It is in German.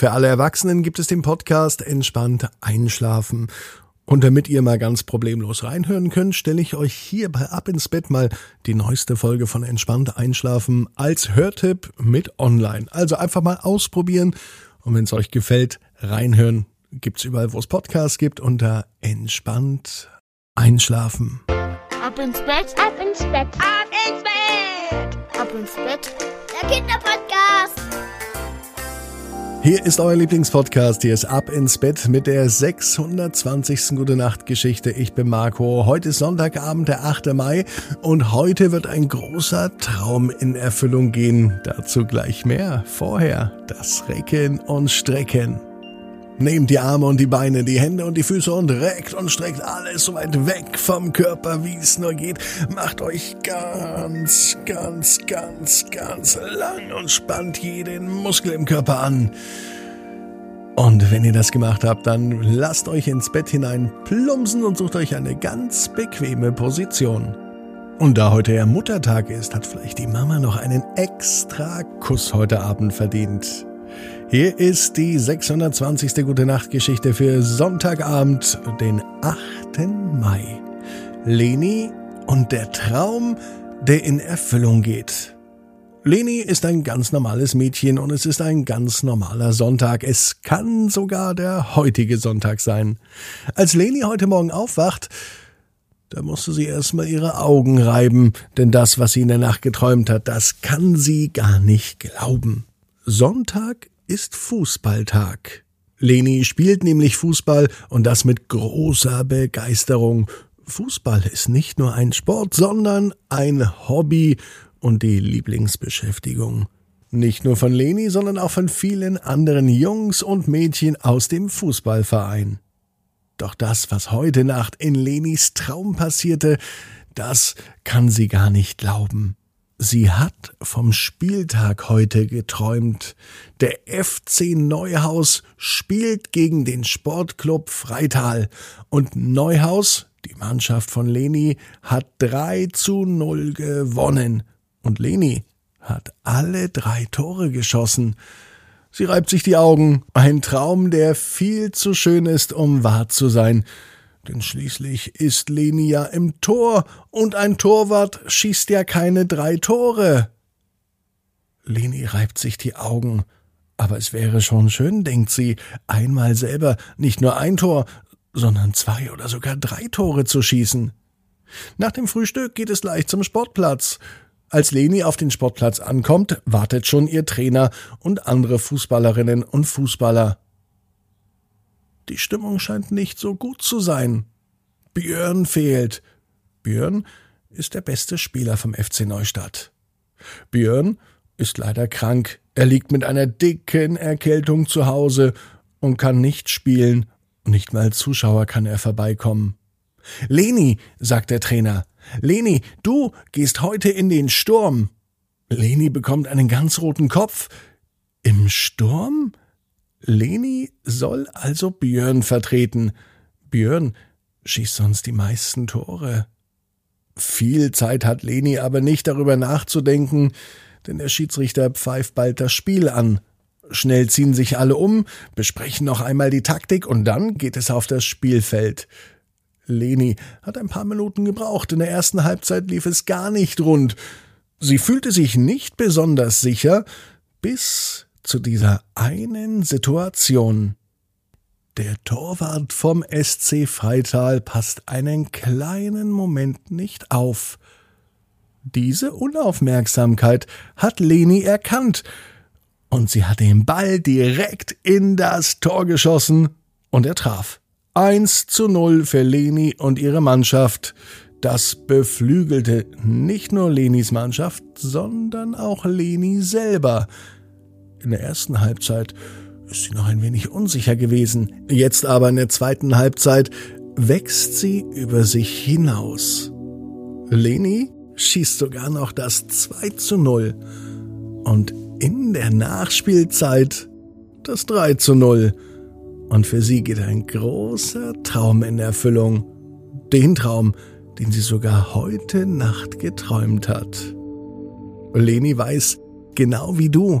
Für alle Erwachsenen gibt es den Podcast Entspannt Einschlafen. Und damit ihr mal ganz problemlos reinhören könnt, stelle ich euch hier bei Ab ins Bett mal die neueste Folge von Entspannt Einschlafen als Hörtipp mit online. Also einfach mal ausprobieren und wenn es euch gefällt, reinhören. Gibt's überall, wo es Podcasts gibt, unter Entspannt Einschlafen. Ab ins Bett, ab ins Bett, ab ins Bett, ab ins Bett, der Kinderpodcast. Hier ist euer Lieblingspodcast. Hier ist Ab ins Bett mit der 620. Gute Nacht Geschichte. Ich bin Marco. Heute ist Sonntagabend, der 8. Mai und heute wird ein großer Traum in Erfüllung gehen. Dazu gleich mehr. Vorher das Recken und Strecken. Nehmt die Arme und die Beine, die Hände und die Füße und reckt und streckt alles so weit weg vom Körper, wie es nur geht. Macht euch ganz, ganz, ganz, ganz lang und spannt jeden Muskel im Körper an. Und wenn ihr das gemacht habt, dann lasst euch ins Bett hinein plumpsen und sucht euch eine ganz bequeme Position. Und da heute ja Muttertag ist, hat vielleicht die Mama noch einen extra Kuss heute Abend verdient. Hier ist die 620. Gute Nacht Geschichte für Sonntagabend, den 8. Mai. Leni und der Traum, der in Erfüllung geht. Leni ist ein ganz normales Mädchen und es ist ein ganz normaler Sonntag. Es kann sogar der heutige Sonntag sein. Als Leni heute Morgen aufwacht, da musste sie erstmal ihre Augen reiben, denn das, was sie in der Nacht geträumt hat, das kann sie gar nicht glauben. Sonntag ist Fußballtag. Leni spielt nämlich Fußball und das mit großer Begeisterung. Fußball ist nicht nur ein Sport, sondern ein Hobby und die Lieblingsbeschäftigung. Nicht nur von Leni, sondern auch von vielen anderen Jungs und Mädchen aus dem Fußballverein. Doch das, was heute Nacht in Lenis Traum passierte, das kann sie gar nicht glauben. Sie hat vom Spieltag heute geträumt. Der FC Neuhaus spielt gegen den Sportclub Freital und Neuhaus, die Mannschaft von Leni, hat 3 zu 0 gewonnen. Und Leni hat alle drei Tore geschossen. Sie reibt sich die Augen. Ein Traum, der viel zu schön ist, um wahr zu sein. Denn schließlich ist Leni ja im Tor und ein Torwart schießt ja keine drei Tore. Leni reibt sich die Augen. Aber es wäre schon schön, denkt sie, einmal selber nicht nur ein Tor, sondern zwei oder sogar drei Tore zu schießen. Nach dem Frühstück geht es gleich zum Sportplatz. Als Leni auf den Sportplatz ankommt, wartet schon ihr Trainer und andere Fußballerinnen und Fußballer. Die Stimmung scheint nicht so gut zu sein. Björn fehlt. Björn ist der beste Spieler vom FC Neustadt. Björn ist leider krank. Er liegt mit einer dicken Erkältung zu Hause und kann nicht spielen. Nicht mal Zuschauer kann er vorbeikommen. Leni, sagt der Trainer. Leni, du gehst heute in den Sturm. Leni bekommt einen ganz roten Kopf. Im Sturm? Leni soll also Björn vertreten. Björn schießt sonst die meisten Tore. Viel Zeit hat Leni aber nicht darüber nachzudenken, denn der Schiedsrichter pfeift bald das Spiel an. Schnell ziehen sich alle um, besprechen noch einmal die Taktik und dann geht es auf das Spielfeld. Leni hat ein paar Minuten gebraucht. In der ersten Halbzeit lief es gar nicht rund. Sie fühlte sich nicht besonders sicher, bis zu dieser einen Situation. Der Torwart vom SC Freital passt einen kleinen Moment nicht auf. Diese Unaufmerksamkeit hat Leni erkannt, und sie hat den Ball direkt in das Tor geschossen, und er traf. Eins zu null für Leni und ihre Mannschaft. Das beflügelte nicht nur Lenis Mannschaft, sondern auch Leni selber. In der ersten Halbzeit ist sie noch ein wenig unsicher gewesen. Jetzt aber in der zweiten Halbzeit wächst sie über sich hinaus. Leni schießt sogar noch das 2 zu 0 und in der Nachspielzeit das 3 zu 0. Und für sie geht ein großer Traum in Erfüllung. Den Traum, den sie sogar heute Nacht geträumt hat. Leni weiß, genau wie du,